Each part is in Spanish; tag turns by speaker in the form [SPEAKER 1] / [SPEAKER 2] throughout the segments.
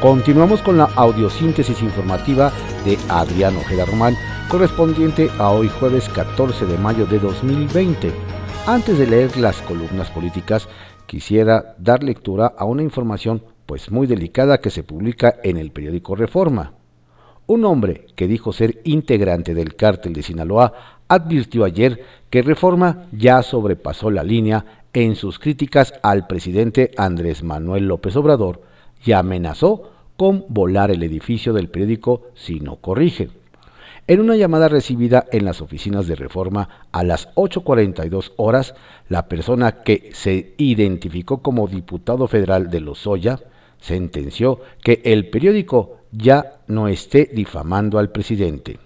[SPEAKER 1] Continuamos con la audiosíntesis informativa de Adrián Ojeda Román, correspondiente a hoy jueves 14 de mayo de 2020. Antes de leer las columnas políticas, quisiera dar lectura a una información pues muy delicada que se publica en el periódico Reforma. Un hombre que dijo ser integrante del cártel de Sinaloa advirtió ayer que Reforma ya sobrepasó la línea en sus críticas al presidente Andrés Manuel López Obrador y amenazó con volar el edificio del periódico si no corrige. En una llamada recibida en las oficinas de Reforma a las 8.42 horas, la persona que se identificó como diputado federal de Lozoya sentenció que el periódico ya no esté difamando al presidente.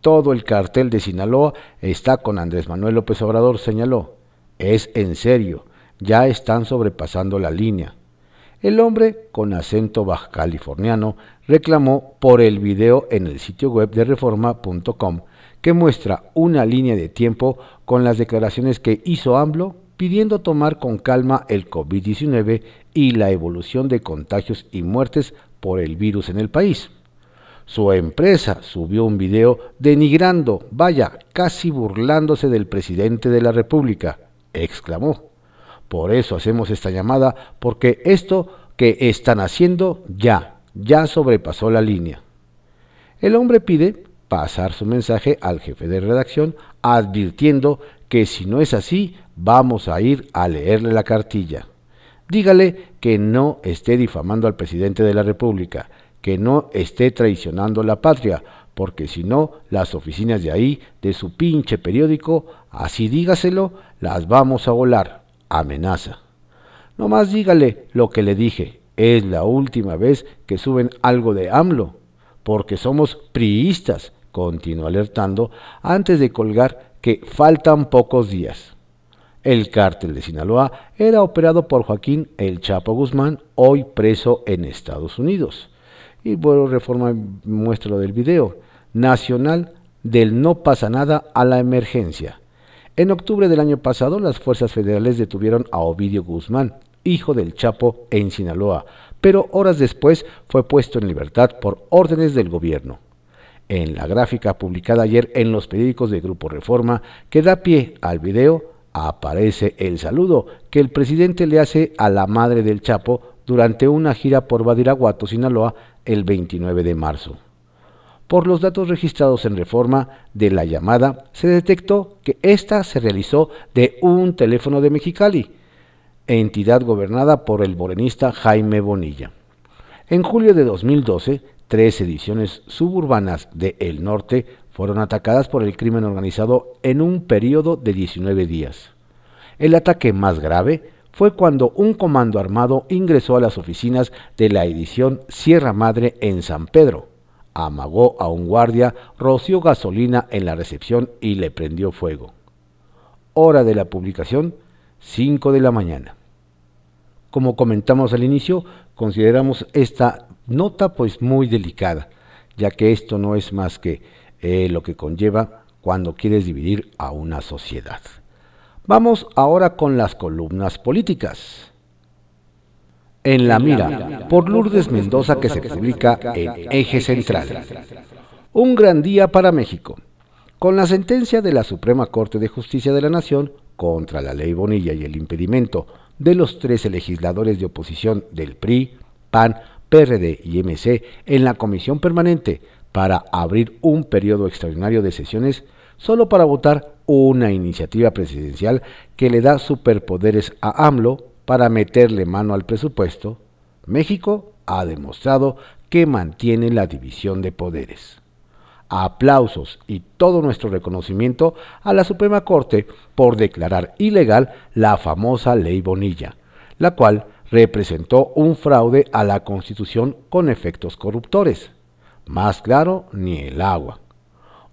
[SPEAKER 1] Todo el cartel de Sinaloa está con Andrés Manuel López Obrador, señaló. Es en serio, ya están sobrepasando la línea. El hombre, con acento baja californiano, reclamó por el video en el sitio web de reforma.com que muestra una línea de tiempo con las declaraciones que hizo AMLO pidiendo tomar con calma el COVID-19 y la evolución de contagios y muertes por el virus en el país. Su empresa subió un video denigrando, vaya, casi burlándose del presidente de la República, exclamó. Por eso hacemos esta llamada, porque esto que están haciendo ya, ya sobrepasó la línea. El hombre pide pasar su mensaje al jefe de redacción advirtiendo que si no es así, vamos a ir a leerle la cartilla. Dígale que no esté difamando al presidente de la República, que no esté traicionando la patria, porque si no, las oficinas de ahí, de su pinche periódico, así dígaselo, las vamos a volar. Amenaza. No más dígale lo que le dije. Es la última vez que suben algo de AMLO, porque somos priistas, continuó alertando antes de colgar que faltan pocos días. El cártel de Sinaloa era operado por Joaquín El Chapo Guzmán, hoy preso en Estados Unidos. Y bueno, reforma muestra lo del video. Nacional del no pasa nada a la emergencia. En octubre del año pasado, las fuerzas federales detuvieron a Ovidio Guzmán, hijo del Chapo, en Sinaloa, pero horas después fue puesto en libertad por órdenes del gobierno. En la gráfica publicada ayer en los periódicos de Grupo Reforma, que da pie al video, aparece el saludo que el presidente le hace a la madre del Chapo durante una gira por Badiraguato, Sinaloa, el 29 de marzo. Por los datos registrados en reforma de la llamada, se detectó que ésta se realizó de un teléfono de Mexicali, entidad gobernada por el morenista Jaime Bonilla. En julio de 2012, tres ediciones suburbanas de El Norte fueron atacadas por el crimen organizado en un periodo de 19 días. El ataque más grave fue cuando un comando armado ingresó a las oficinas de la edición Sierra Madre en San Pedro, amagó a un guardia, roció gasolina en la recepción y le prendió fuego. Hora de la publicación, 5 de la mañana. Como comentamos al inicio, consideramos esta nota pues muy delicada, ya que esto no es más que eh, lo que conlleva cuando quieres dividir a una sociedad. Vamos ahora con las columnas políticas. En la mira, por Lourdes Mendoza que se publica en Eje Central. Un gran día para México. Con la sentencia de la Suprema Corte de Justicia de la Nación contra la ley Bonilla y el impedimento de los 13 legisladores de oposición del PRI, PAN, PRD y MC en la Comisión Permanente para abrir un periodo extraordinario de sesiones solo para votar una iniciativa presidencial que le da superpoderes a AMLO para meterle mano al presupuesto, México ha demostrado que mantiene la división de poderes. Aplausos y todo nuestro reconocimiento a la Suprema Corte por declarar ilegal la famosa ley Bonilla, la cual representó un fraude a la Constitución con efectos corruptores. Más claro, ni el agua.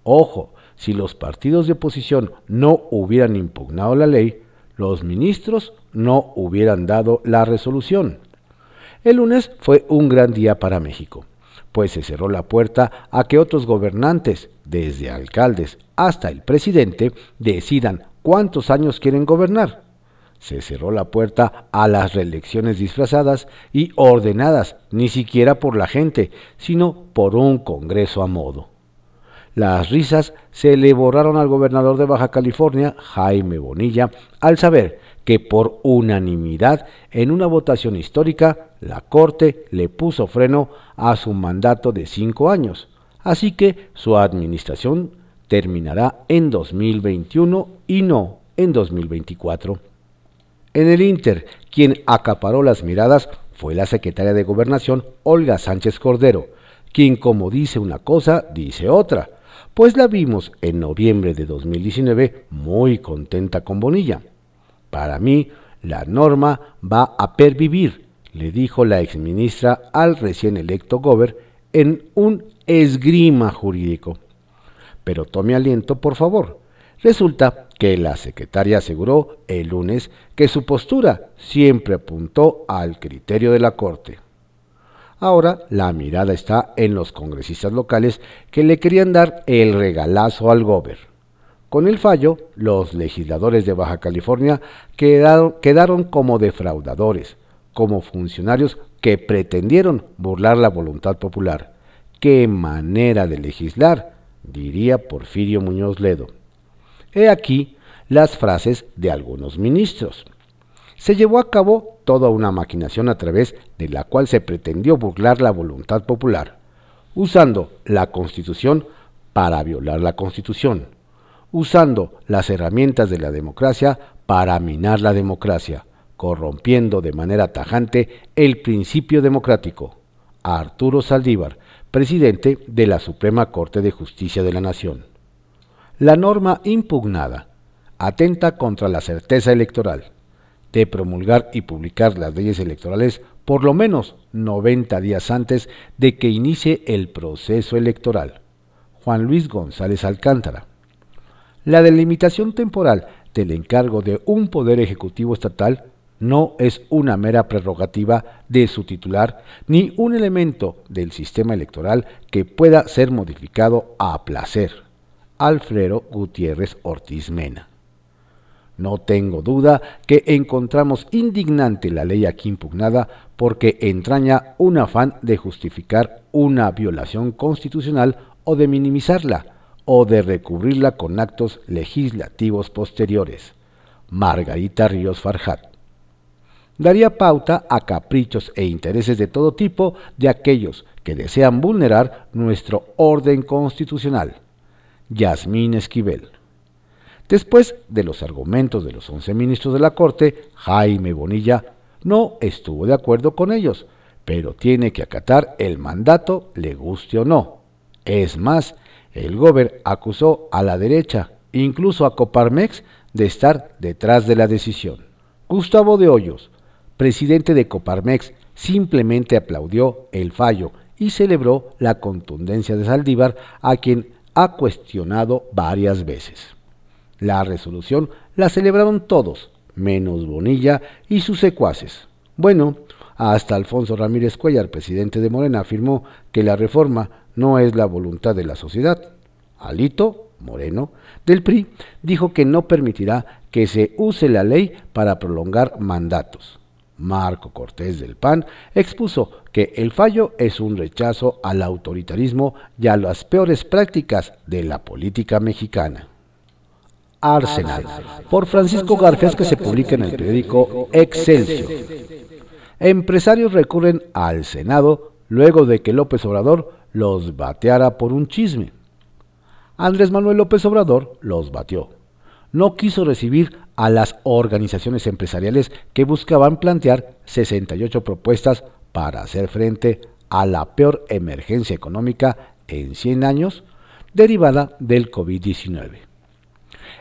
[SPEAKER 1] Ojo, si los partidos de oposición no hubieran impugnado la ley, los ministros no hubieran dado la resolución. El lunes fue un gran día para México, pues se cerró la puerta a que otros gobernantes, desde alcaldes hasta el presidente, decidan cuántos años quieren gobernar. se cerró la puerta a las reelecciones disfrazadas y ordenadas ni siquiera por la gente, sino por un Congreso a modo. Las risas se le borraron al gobernador de Baja California, Jaime Bonilla, al saber que por unanimidad en una votación histórica la Corte le puso freno a su mandato de cinco años, así que su administración terminará en 2021 y no en 2024. En el Inter, quien acaparó las miradas fue la secretaria de Gobernación, Olga Sánchez Cordero, quien como dice una cosa, dice otra, pues la vimos en noviembre de 2019 muy contenta con Bonilla. Para mí, la norma va a pervivir, le dijo la exministra al recién electo Gober en un esgrima jurídico. Pero tome aliento, por favor. Resulta que la secretaria aseguró el lunes que su postura siempre apuntó al criterio de la Corte. Ahora la mirada está en los congresistas locales que le querían dar el regalazo al gober. Con el fallo, los legisladores de Baja California quedaron, quedaron como defraudadores, como funcionarios que pretendieron burlar la voluntad popular. ¡Qué manera de legislar! diría Porfirio Muñoz Ledo. He aquí las frases de algunos ministros. Se llevó a cabo toda una maquinación a través de la cual se pretendió burlar la voluntad popular, usando la Constitución para violar la Constitución, usando las herramientas de la democracia para minar la democracia, corrompiendo de manera tajante el principio democrático. Arturo Saldívar, presidente de la Suprema Corte de Justicia de la Nación. La norma impugnada atenta contra la certeza electoral de promulgar y publicar las leyes electorales por lo menos 90 días antes de que inicie el proceso electoral. Juan Luis González Alcántara. La delimitación temporal del encargo de un poder ejecutivo estatal no es una mera prerrogativa de su titular ni un elemento del sistema electoral que pueda ser modificado a placer. Alfredo Gutiérrez Ortiz Mena. No tengo duda que encontramos indignante la ley aquí impugnada porque entraña un afán de justificar una violación constitucional o de minimizarla o de recubrirla con actos legislativos posteriores. Margarita Ríos Farjat. Daría pauta a caprichos e intereses de todo tipo de aquellos que desean vulnerar nuestro orden constitucional Yasmín Esquivel. Después de los argumentos de los once ministros de la Corte, Jaime Bonilla no estuvo de acuerdo con ellos, pero tiene que acatar el mandato, le guste o no. Es más, el Gober acusó a la derecha, incluso a Coparmex, de estar detrás de la decisión. Gustavo de Hoyos, presidente de Coparmex, simplemente aplaudió el fallo y celebró la contundencia de Saldívar, a quien ha cuestionado varias veces. La resolución la celebraron todos, menos Bonilla y sus secuaces. Bueno, hasta Alfonso Ramírez Cuellar, presidente de Morena, afirmó que la reforma no es la voluntad de la sociedad. Alito Moreno, del PRI, dijo que no permitirá que se use la ley para prolongar mandatos. Marco Cortés del PAN expuso que el fallo es un rechazo al autoritarismo y a las peores prácticas de la política mexicana. Arsenal, por Francisco Garfias, que se publica en el periódico Excelsior. Empresarios recurren al Senado luego de que López Obrador los bateara por un chisme. Andrés Manuel López Obrador los batió. No quiso recibir a las organizaciones empresariales que buscaban plantear 68 propuestas para hacer frente a la peor emergencia económica en 100 años derivada del COVID-19.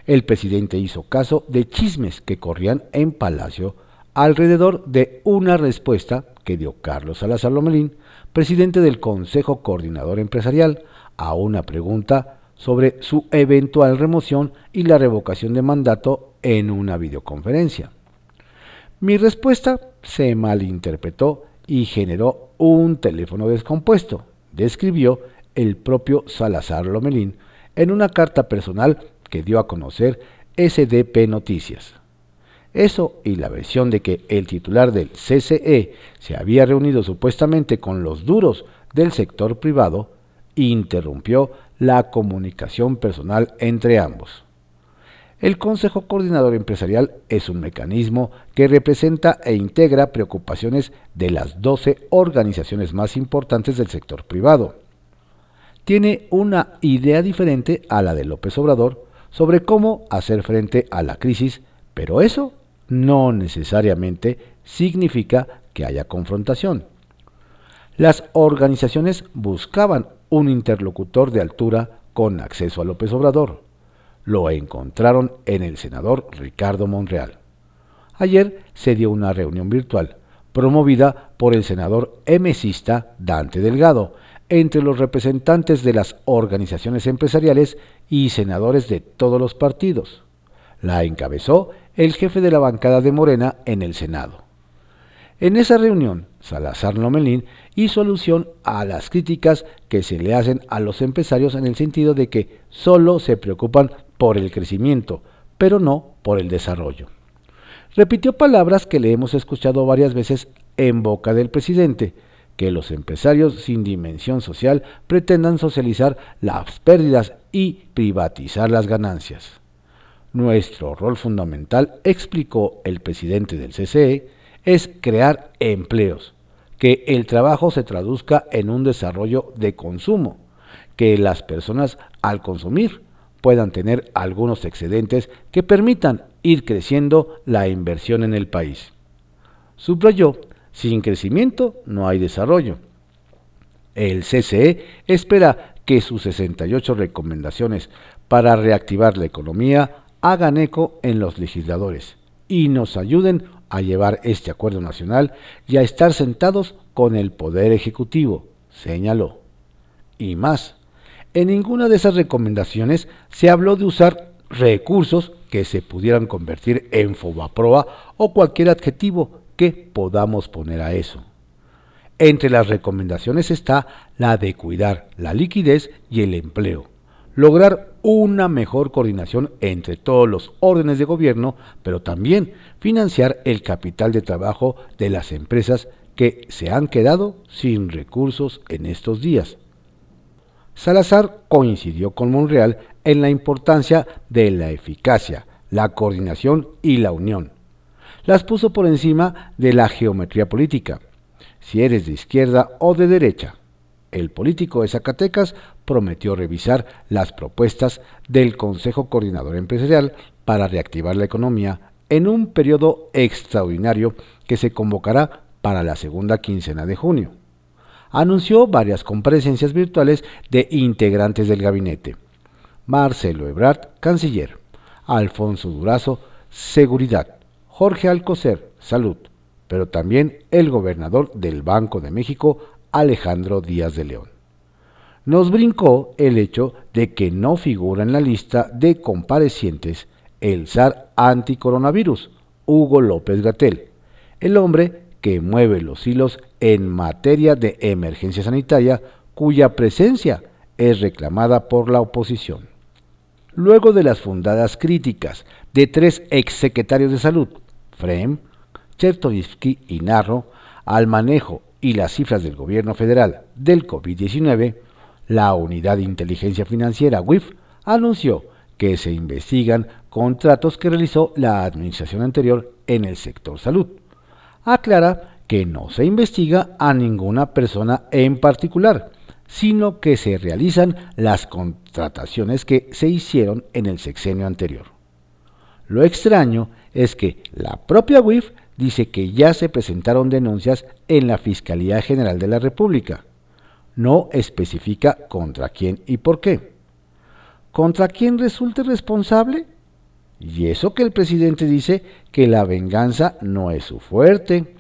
[SPEAKER 1] El presidente hizo caso de chismes que corrían en Palacio alrededor de una respuesta que dio Carlos Salazar Lomelín, presidente del Consejo Coordinador Empresarial, a una pregunta sobre su eventual remoción y la revocación de mandato en una videoconferencia. Mi respuesta se malinterpretó y generó un teléfono descompuesto, describió el propio Salazar Lomelín en una carta personal que dio a conocer SDP Noticias. Eso y la versión de que el titular del CCE se había reunido supuestamente con los duros del sector privado interrumpió la comunicación personal entre ambos. El Consejo Coordinador Empresarial es un mecanismo que representa e integra preocupaciones de las 12 organizaciones más importantes del sector privado. Tiene una idea diferente a la de López Obrador sobre cómo hacer frente a la crisis, pero eso no necesariamente significa que haya confrontación. Las organizaciones buscaban un interlocutor de altura con acceso a López Obrador lo encontraron en el senador Ricardo Monreal. Ayer se dio una reunión virtual promovida por el senador emesista Dante Delgado entre los representantes de las organizaciones empresariales y senadores de todos los partidos. La encabezó el jefe de la bancada de Morena en el Senado. En esa reunión, Salazar Lomelín hizo alusión a las críticas que se le hacen a los empresarios en el sentido de que solo se preocupan por el crecimiento, pero no por el desarrollo. Repitió palabras que le hemos escuchado varias veces en boca del presidente, que los empresarios sin dimensión social pretendan socializar las pérdidas y privatizar las ganancias. Nuestro rol fundamental, explicó el presidente del CCE, es crear empleos, que el trabajo se traduzca en un desarrollo de consumo, que las personas al consumir puedan tener algunos excedentes que permitan ir creciendo la inversión en el país. Subrayó, sin crecimiento no hay desarrollo. El CCE espera que sus 68 recomendaciones para reactivar la economía hagan eco en los legisladores y nos ayuden a llevar este acuerdo nacional y a estar sentados con el Poder Ejecutivo, señaló. Y más, en ninguna de esas recomendaciones se habló de usar recursos que se pudieran convertir en fobaproa o cualquier adjetivo que podamos poner a eso. Entre las recomendaciones está la de cuidar la liquidez y el empleo, lograr una mejor coordinación entre todos los órdenes de gobierno, pero también financiar el capital de trabajo de las empresas que se han quedado sin recursos en estos días. Salazar coincidió con Monreal en la importancia de la eficacia, la coordinación y la unión. Las puso por encima de la geometría política, si eres de izquierda o de derecha. El político de Zacatecas prometió revisar las propuestas del Consejo Coordinador Empresarial para reactivar la economía en un periodo extraordinario que se convocará para la segunda quincena de junio anunció varias comparecencias virtuales de integrantes del gabinete. Marcelo Ebrard, canciller. Alfonso Durazo, seguridad. Jorge Alcocer, salud. Pero también el gobernador del Banco de México, Alejandro Díaz de León. Nos brincó el hecho de que no figura en la lista de comparecientes el zar anticoronavirus, Hugo López Gatel, el hombre que mueve los hilos en materia de emergencia sanitaria cuya presencia es reclamada por la oposición. Luego de las fundadas críticas de tres exsecretarios de salud, Frem, Chertovsky y Narro, al manejo y las cifras del gobierno federal del COVID-19, la Unidad de Inteligencia Financiera WIF anunció que se investigan contratos que realizó la administración anterior en el sector salud aclara que no se investiga a ninguna persona en particular, sino que se realizan las contrataciones que se hicieron en el sexenio anterior. Lo extraño es que la propia WIF dice que ya se presentaron denuncias en la Fiscalía General de la República. No especifica contra quién y por qué. ¿Contra quién resulte responsable? Y eso que el presidente dice que la venganza no es su fuerte.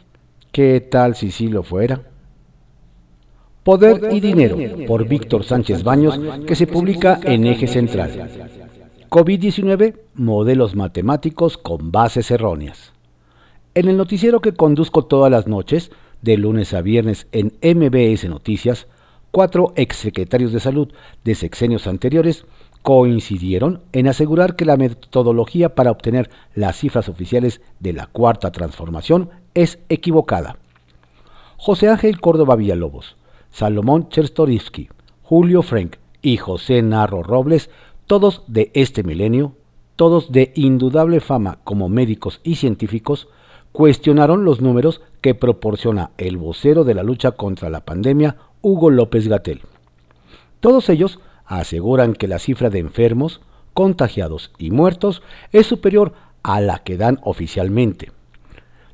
[SPEAKER 1] ¿Qué tal si sí lo fuera? Poder y Dinero, por Víctor Sánchez Baños, que se publica en Eje Central. COVID-19, modelos matemáticos con bases erróneas. En el noticiero que conduzco todas las noches, de lunes a viernes en MBS Noticias, cuatro exsecretarios de salud de sexenios anteriores coincidieron en asegurar que la metodología para obtener las cifras oficiales de la cuarta transformación es equivocada. José Ángel Córdoba Villalobos, Salomón Chertorivsky, Julio Frank y José Narro Robles, todos de este milenio, todos de indudable fama como médicos y científicos, cuestionaron los números que proporciona el vocero de la lucha contra la pandemia, Hugo López Gatel. Todos ellos aseguran que la cifra de enfermos, contagiados y muertos es superior a la que dan oficialmente.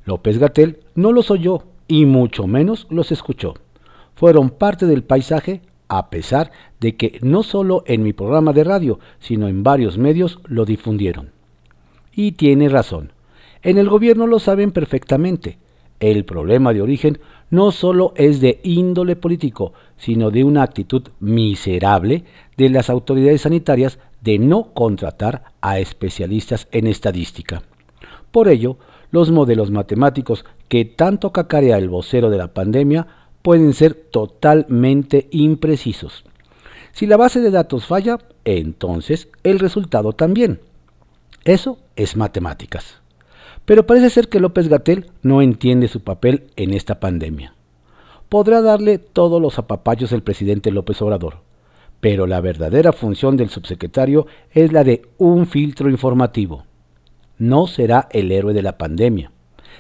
[SPEAKER 1] López Gatel no los oyó y mucho menos los escuchó. Fueron parte del paisaje a pesar de que no solo en mi programa de radio, sino en varios medios lo difundieron. Y tiene razón. En el gobierno lo saben perfectamente. El problema de origen no solo es de índole político, sino de una actitud miserable de las autoridades sanitarias de no contratar a especialistas en estadística. Por ello, los modelos matemáticos que tanto cacarea el vocero de la pandemia pueden ser totalmente imprecisos. Si la base de datos falla, entonces el resultado también. Eso es matemáticas. Pero parece ser que López Gatel no entiende su papel en esta pandemia. Podrá darle todos los apapachos el presidente López Obrador, pero la verdadera función del subsecretario es la de un filtro informativo. No será el héroe de la pandemia.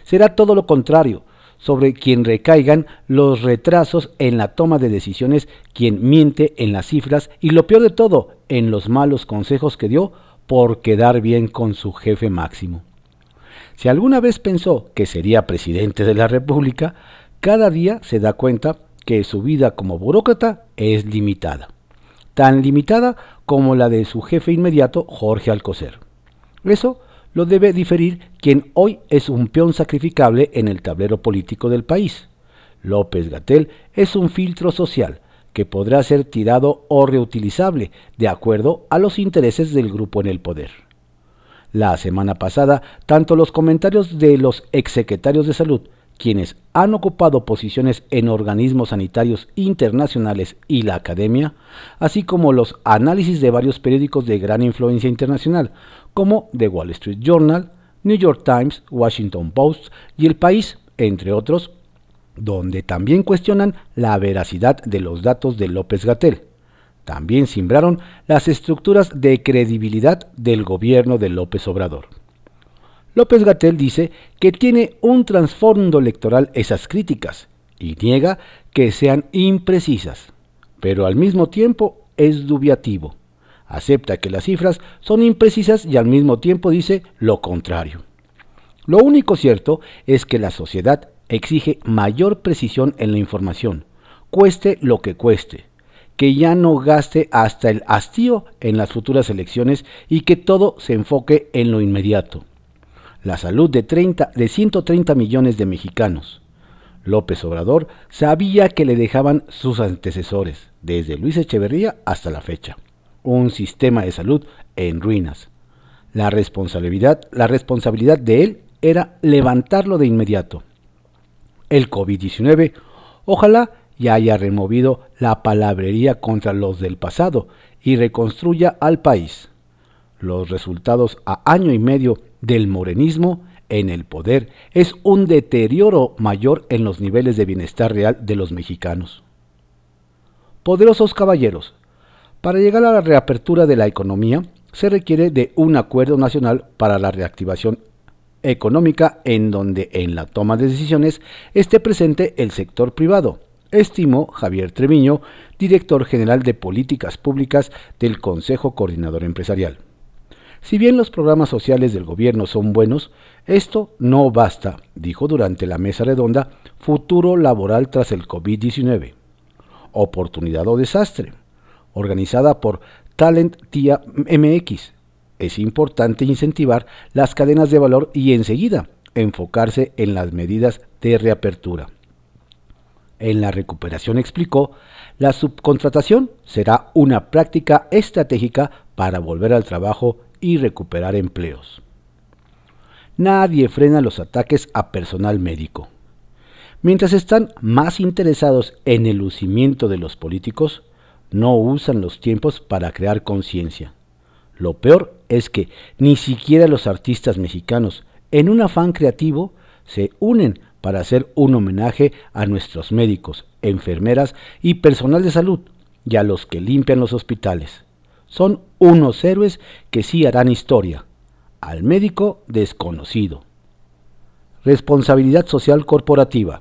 [SPEAKER 1] Será todo lo contrario, sobre quien recaigan los retrasos en la toma de decisiones, quien miente en las cifras y lo peor de todo, en los malos consejos que dio por quedar bien con su jefe máximo. Si alguna vez pensó que sería presidente de la República, cada día se da cuenta que su vida como burócrata es limitada, tan limitada como la de su jefe inmediato, Jorge Alcocer. Eso lo debe diferir quien hoy es un peón sacrificable en el tablero político del país. López Gatel es un filtro social que podrá ser tirado o reutilizable de acuerdo a los intereses del grupo en el poder. La semana pasada, tanto los comentarios de los exsecretarios de salud, quienes han ocupado posiciones en organismos sanitarios internacionales y la academia, así como los análisis de varios periódicos de gran influencia internacional, como The Wall Street Journal, New York Times, Washington Post y El País, entre otros, donde también cuestionan la veracidad de los datos de López Gatel. También simbraron las estructuras de credibilidad del gobierno de López Obrador. López Gatel dice que tiene un trasfondo electoral esas críticas y niega que sean imprecisas, pero al mismo tiempo es dubiativo. Acepta que las cifras son imprecisas y al mismo tiempo dice lo contrario. Lo único cierto es que la sociedad exige mayor precisión en la información, cueste lo que cueste, que ya no gaste hasta el hastío en las futuras elecciones y que todo se enfoque en lo inmediato. La salud de, 30, de 130 millones de mexicanos. López Obrador sabía que le dejaban sus antecesores, desde Luis Echeverría hasta la fecha. Un sistema de salud en ruinas. La responsabilidad, la responsabilidad de él era levantarlo de inmediato. El COVID-19, ojalá y haya removido la palabrería contra los del pasado y reconstruya al país. Los resultados a año y medio del morenismo en el poder es un deterioro mayor en los niveles de bienestar real de los mexicanos. Poderosos caballeros, para llegar a la reapertura de la economía se requiere de un acuerdo nacional para la reactivación económica en donde en la toma de decisiones esté presente el sector privado, estimó Javier Treviño, director general de Políticas Públicas del Consejo Coordinador Empresarial. Si bien los programas sociales del gobierno son buenos, esto no basta, dijo durante la mesa redonda Futuro Laboral tras el COVID-19. Oportunidad o desastre, organizada por Talent Tía MX. Es importante incentivar las cadenas de valor y enseguida enfocarse en las medidas de reapertura. En la recuperación explicó, la subcontratación será una práctica estratégica para volver al trabajo y recuperar empleos. Nadie frena los ataques a personal médico. Mientras están más interesados en el lucimiento de los políticos, no usan los tiempos para crear conciencia. Lo peor es que ni siquiera los artistas mexicanos, en un afán creativo, se unen para hacer un homenaje a nuestros médicos, enfermeras y personal de salud y a los que limpian los hospitales. Son unos héroes que sí harán historia. Al médico desconocido. Responsabilidad social corporativa.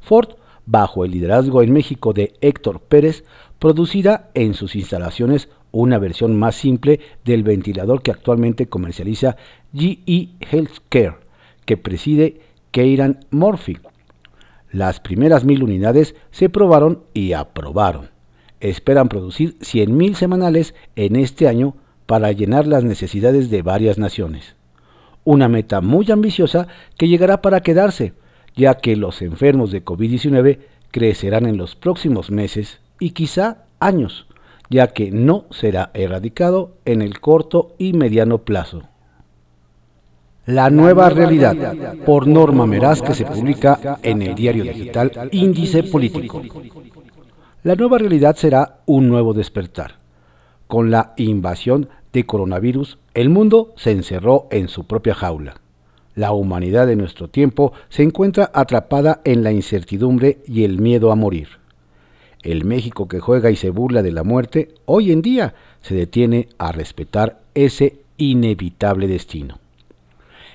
[SPEAKER 1] Ford, bajo el liderazgo en México de Héctor Pérez, producirá en sus instalaciones una versión más simple del ventilador que actualmente comercializa GE Healthcare, que preside Keiran Murphy. Las primeras mil unidades se probaron y aprobaron. Esperan producir 100.000 semanales en este año para llenar las necesidades de varias naciones. Una meta muy ambiciosa que llegará para quedarse, ya que los enfermos de COVID-19 crecerán en los próximos meses y quizá años, ya que no será erradicado en el corto y mediano plazo. La nueva realidad, por Norma Meraz, que se publica en el diario digital Índice Político. La nueva realidad será un nuevo despertar. Con la invasión de coronavirus, el mundo se encerró en su propia jaula. La humanidad de nuestro tiempo se encuentra atrapada en la incertidumbre y el miedo a morir. El México que juega y se burla de la muerte, hoy en día se detiene a respetar ese inevitable destino.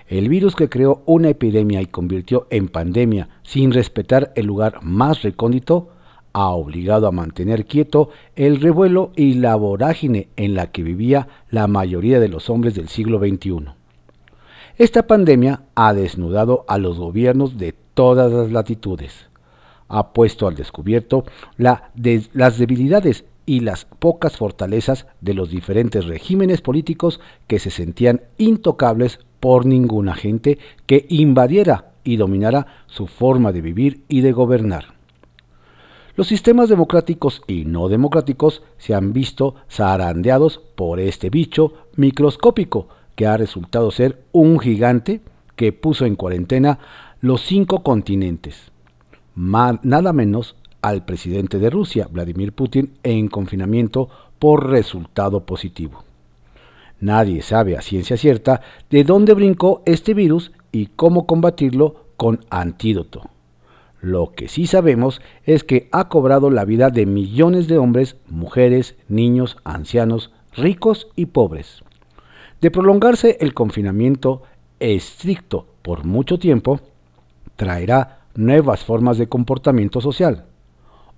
[SPEAKER 1] El virus que creó una epidemia y convirtió en pandemia sin respetar el lugar más recóndito, ha obligado a mantener quieto el revuelo y la vorágine en la que vivía la mayoría de los hombres del siglo XXI. Esta pandemia ha desnudado a los gobiernos de todas las latitudes, ha puesto al descubierto las debilidades y las pocas fortalezas de los diferentes regímenes políticos que se sentían intocables por ninguna gente que invadiera y dominara su forma de vivir y de gobernar. Los sistemas democráticos y no democráticos se han visto zarandeados por este bicho microscópico que ha resultado ser un gigante que puso en cuarentena los cinco continentes. nada menos al presidente de Rusia, Vladimir Putin, en confinamiento por resultado positivo. Nadie sabe a ciencia cierta de dónde brincó este virus y cómo combatirlo con antídoto. Lo que sí sabemos es que ha cobrado la vida de millones de hombres, mujeres, niños, ancianos, ricos y pobres. De prolongarse el confinamiento estricto por mucho tiempo, traerá nuevas formas de comportamiento social.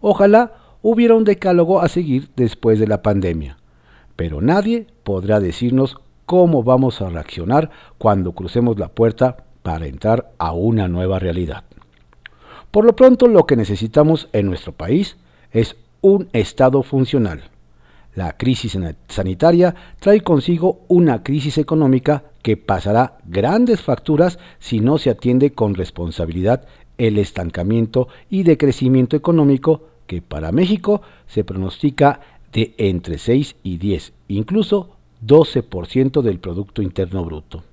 [SPEAKER 1] Ojalá hubiera un decálogo a seguir después de la pandemia, pero nadie podrá decirnos cómo vamos a reaccionar cuando crucemos la puerta para entrar a una nueva realidad. Por lo pronto, lo que necesitamos en nuestro país es un Estado funcional. La crisis sanitaria trae consigo una crisis económica que pasará grandes facturas si no se atiende con responsabilidad el estancamiento y decrecimiento económico que para México se pronostica de entre 6 y 10, incluso 12% del Producto Interno Bruto.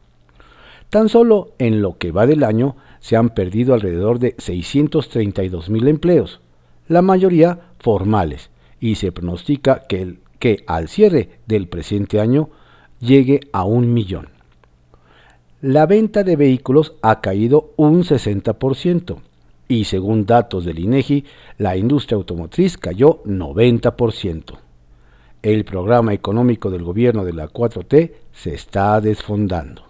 [SPEAKER 1] Tan solo en lo que va del año se han perdido alrededor de 632 mil empleos, la mayoría formales, y se pronostica que, que al cierre del presente año llegue a un millón. La venta de vehículos ha caído un 60% y según datos del INEGI, la industria automotriz cayó 90%. El programa económico del gobierno de la 4T se está desfondando.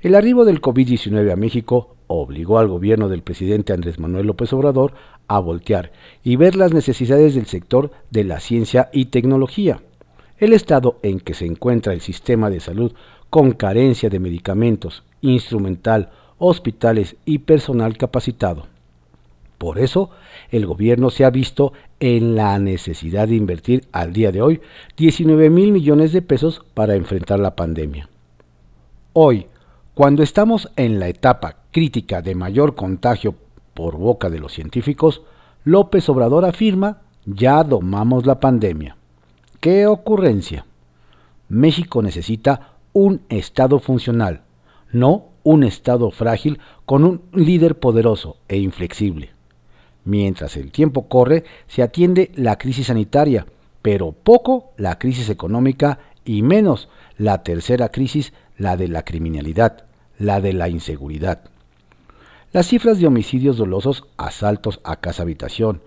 [SPEAKER 1] El arribo del COVID-19 a México obligó al gobierno del presidente Andrés Manuel López Obrador a voltear y ver las necesidades del sector de la ciencia y tecnología. El estado en que se encuentra el sistema de salud con carencia de medicamentos, instrumental, hospitales y personal capacitado. Por eso, el gobierno se ha visto en la necesidad de invertir al día de hoy 19 mil millones de pesos para enfrentar la pandemia. Hoy, cuando estamos en la etapa crítica de mayor contagio por boca de los científicos, López Obrador afirma, ya domamos la pandemia. ¿Qué ocurrencia? México necesita un Estado funcional, no un Estado frágil con un líder poderoso e inflexible. Mientras el tiempo corre, se atiende la crisis sanitaria, pero poco la crisis económica y menos la tercera crisis, la de la criminalidad, la de la inseguridad. Las cifras de homicidios dolosos, asaltos a casa habitación,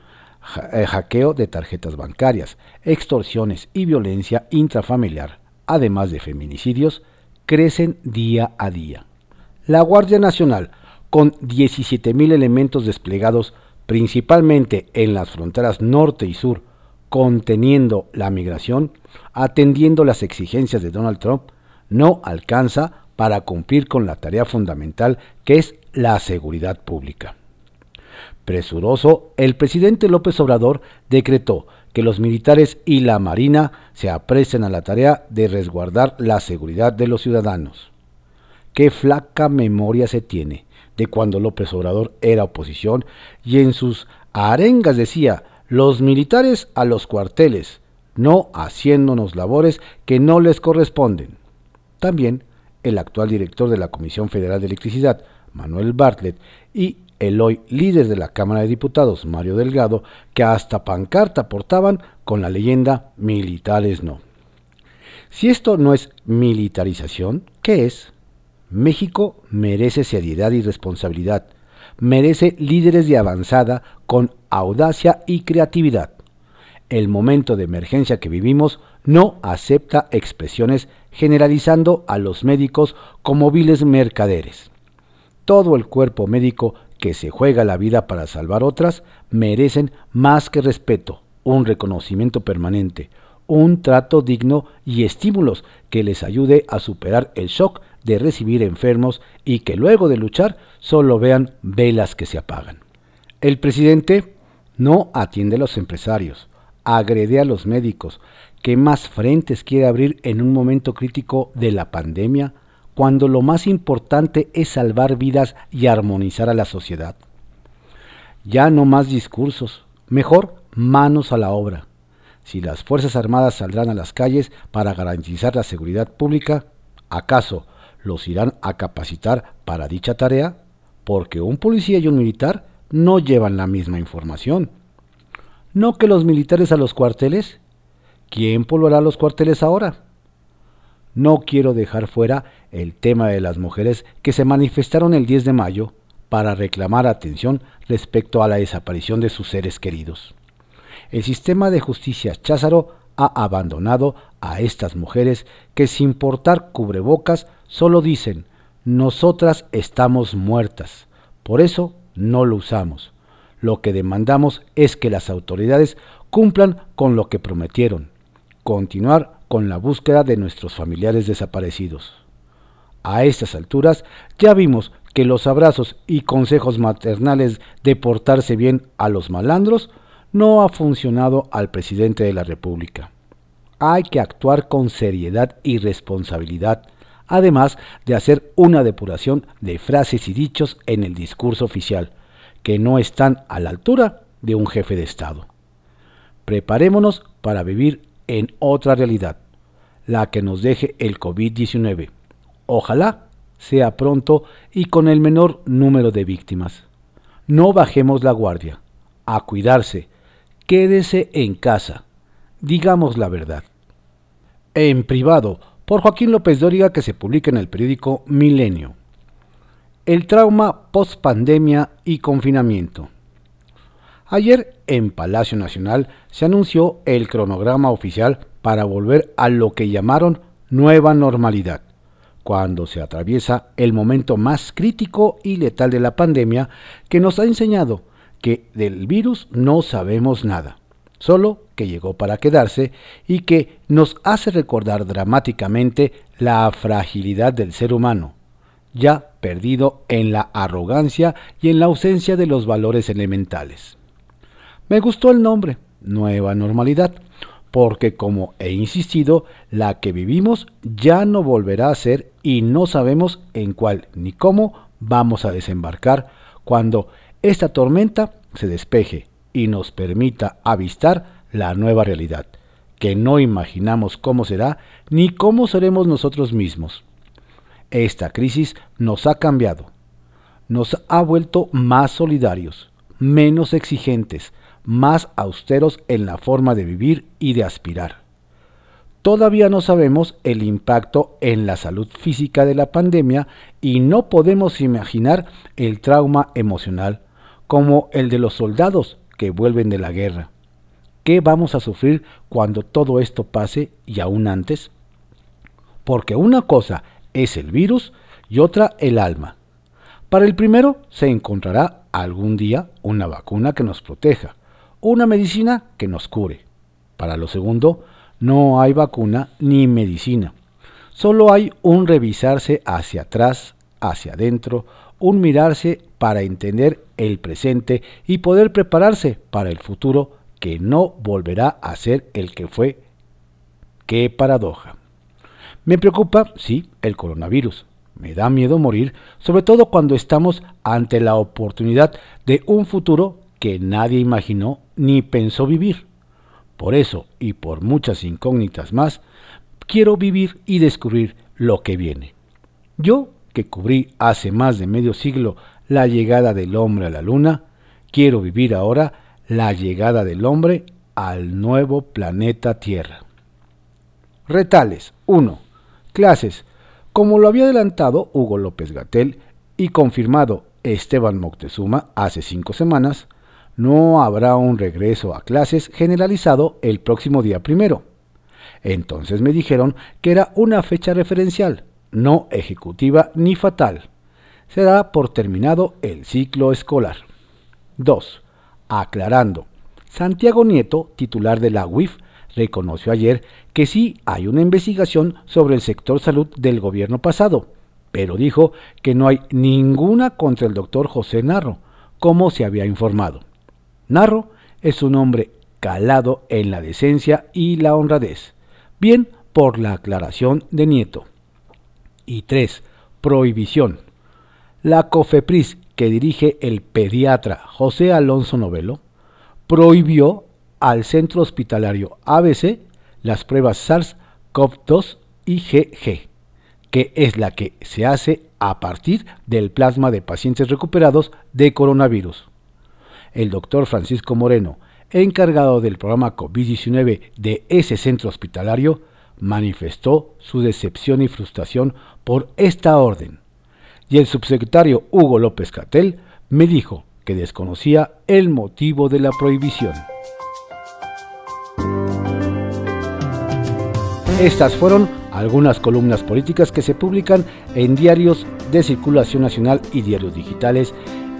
[SPEAKER 1] eh, hackeo de tarjetas bancarias, extorsiones y violencia intrafamiliar, además de feminicidios, crecen día a día. La Guardia Nacional, con 17.000 elementos desplegados principalmente en las fronteras norte y sur, conteniendo la migración, atendiendo las exigencias de Donald Trump, no alcanza para cumplir con la tarea fundamental que es la seguridad pública. Presuroso, el presidente López Obrador decretó que los militares y la Marina se apresen a la tarea de resguardar la seguridad de los ciudadanos. Qué flaca memoria se tiene de cuando López Obrador era oposición y en sus arengas decía, los militares a los cuarteles, no haciéndonos labores que no les corresponden. También el actual director de la Comisión Federal de Electricidad, Manuel Bartlett, y el hoy líder de la Cámara de Diputados, Mario Delgado, que hasta pancarta portaban con la leyenda militares no. Si esto no es militarización, ¿qué es? México merece seriedad y responsabilidad, merece líderes de avanzada con audacia y creatividad. El momento de emergencia que vivimos no acepta expresiones generalizando a los médicos como viles mercaderes. Todo el cuerpo médico que se juega la vida para salvar otras merecen más que respeto, un reconocimiento permanente, un trato digno y estímulos que les ayude a superar el shock de recibir enfermos y que luego de luchar solo vean velas que se apagan. El presidente no atiende a los empresarios, agrede a los médicos, que más frentes quiere abrir en un momento crítico de la pandemia, cuando lo más importante es salvar vidas y armonizar a la sociedad. Ya no más discursos, mejor manos a la obra. Si las Fuerzas Armadas saldrán a las calles para garantizar la seguridad pública, ¿acaso los irán a capacitar para dicha tarea, porque un policía y un militar no llevan la misma información. No que los militares a los cuarteles. ¿Quién poblará los cuarteles ahora? No quiero dejar fuera el tema de las mujeres que se manifestaron el 10 de mayo para reclamar atención respecto a la desaparición de sus seres queridos. El sistema de justicia Cházaro ha abandonado a estas mujeres que sin portar cubrebocas solo dicen, nosotras estamos muertas, por eso no lo usamos. Lo que demandamos es que las autoridades cumplan con lo que prometieron, continuar con la búsqueda de nuestros familiares desaparecidos. A estas alturas ya vimos que los abrazos y consejos maternales de portarse bien a los malandros no ha funcionado al presidente de la República. Hay que actuar con seriedad y responsabilidad además de hacer una depuración de frases y dichos en el discurso oficial, que no están a la altura de un jefe de Estado. Preparémonos para vivir en otra realidad, la que nos deje el COVID-19. Ojalá sea pronto y con el menor número de víctimas. No bajemos la guardia. A cuidarse. Quédese en casa. Digamos la verdad. En privado, por Joaquín López Dóriga que se publica en el periódico Milenio. El trauma post-pandemia y confinamiento. Ayer en Palacio Nacional se anunció el cronograma oficial para volver a lo que llamaron nueva normalidad, cuando se atraviesa el momento más crítico y letal de la pandemia que nos ha enseñado que del virus no sabemos nada solo que llegó para quedarse y que nos hace recordar dramáticamente la fragilidad del ser humano, ya perdido en la arrogancia y en la ausencia de los valores elementales. Me gustó el nombre, Nueva Normalidad, porque como he insistido, la que vivimos ya no volverá a ser y no sabemos en cuál ni cómo vamos a desembarcar cuando esta tormenta se despeje y nos permita avistar la nueva realidad, que no imaginamos cómo será ni cómo seremos nosotros mismos. Esta crisis nos ha cambiado, nos ha vuelto más solidarios, menos exigentes, más austeros en la forma de vivir y de aspirar. todavía no sabemos el impacto en la salud física de la pandemia y no podemos imaginar el trauma emocional como el de los soldados que vuelven de la guerra. ¿Qué vamos a sufrir cuando todo esto pase y aún antes? Porque una cosa es el virus y otra el alma. Para el primero se encontrará algún día una vacuna que nos proteja, una medicina que nos cure. Para lo segundo, no hay vacuna ni medicina. Solo hay un revisarse hacia atrás, hacia adentro, un mirarse para entender el presente y poder prepararse para el futuro que no volverá a ser el que fue. ¡Qué paradoja! Me preocupa, sí, el coronavirus. Me da miedo morir, sobre todo cuando estamos ante la oportunidad de un futuro que nadie imaginó ni pensó vivir. Por eso, y por muchas incógnitas más, quiero vivir y descubrir lo que viene. Yo, que cubrí hace más de medio siglo la llegada del hombre a la luna, quiero vivir ahora la llegada del hombre al nuevo planeta Tierra. Retales 1. Clases. Como lo había adelantado Hugo López Gatel y confirmado Esteban Moctezuma hace cinco semanas, no habrá un regreso a clases generalizado el próximo día primero. Entonces me dijeron que era una fecha referencial, no ejecutiva ni fatal. Será por terminado el ciclo escolar. 2. Aclarando. Santiago Nieto, titular de la UIF, reconoció ayer que sí hay una investigación sobre el sector salud del gobierno pasado, pero dijo que no hay ninguna contra el doctor José Narro, como se había informado. Narro es un hombre calado en la decencia y la honradez. Bien por la aclaración de Nieto. Y 3. Prohibición. La COFEPRIS que dirige el pediatra José Alonso Novelo prohibió al centro hospitalario ABC las pruebas SARS-CoV-2 y GG, que es la que se hace a partir del plasma de pacientes recuperados de coronavirus. El doctor Francisco Moreno, encargado del programa COVID-19 de ese centro hospitalario, manifestó su decepción y frustración por esta orden. Y el subsecretario Hugo López Catel me dijo que desconocía el motivo de la prohibición. Estas fueron algunas columnas políticas que se publican en diarios de circulación nacional y diarios digitales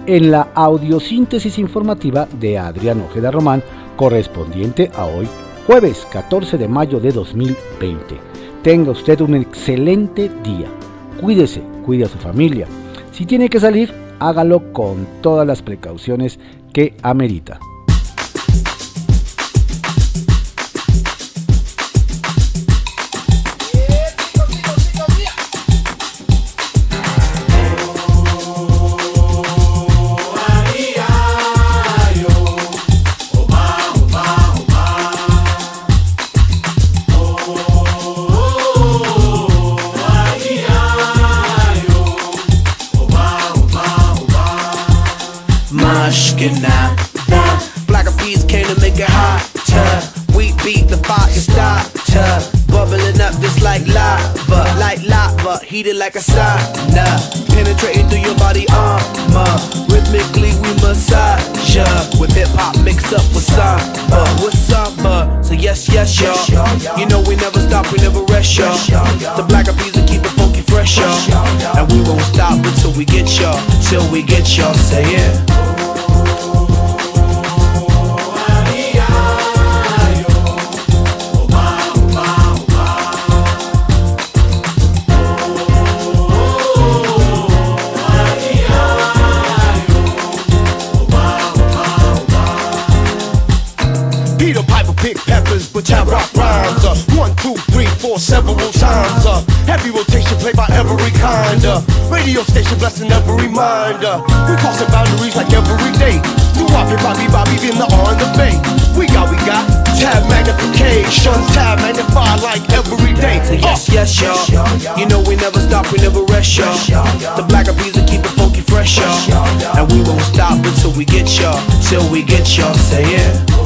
[SPEAKER 1] en la audiosíntesis informativa de Adrián Ojeda Román, correspondiente a hoy, jueves 14 de mayo de 2020. Tenga usted un excelente día. Cuídese, cuide a su familia. Si tiene que salir, hágalo con todas las precauciones que amerita.
[SPEAKER 2] Heated like a sauna. Penetrating through your body armor. Rhythmically we massage ya. With hip hop mixed up with samba. With samba. So yes, yes, y'all. You know we never stop, we never rest, y'all. The black will keep it funky fresh, y'all. And we won't stop until we get y'all. Till we get y'all. Say yeah. Several times. Uh, heavy rotation played by every kind. Uh, radio station blessing every mind. Uh, we crossing boundaries like every day. Do Bobby, Bobby, Bobby, being the on the bay. We got, we got tab magnification, tab magnified like every day. So yes, uh. yes, y'all. You know we never stop, we never rest, y'all. The black bees will keep it funky fresh, y'all. And we won't stop until we get y'all, till we get y'all. Say yeah.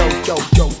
[SPEAKER 3] Yo, yo, yo.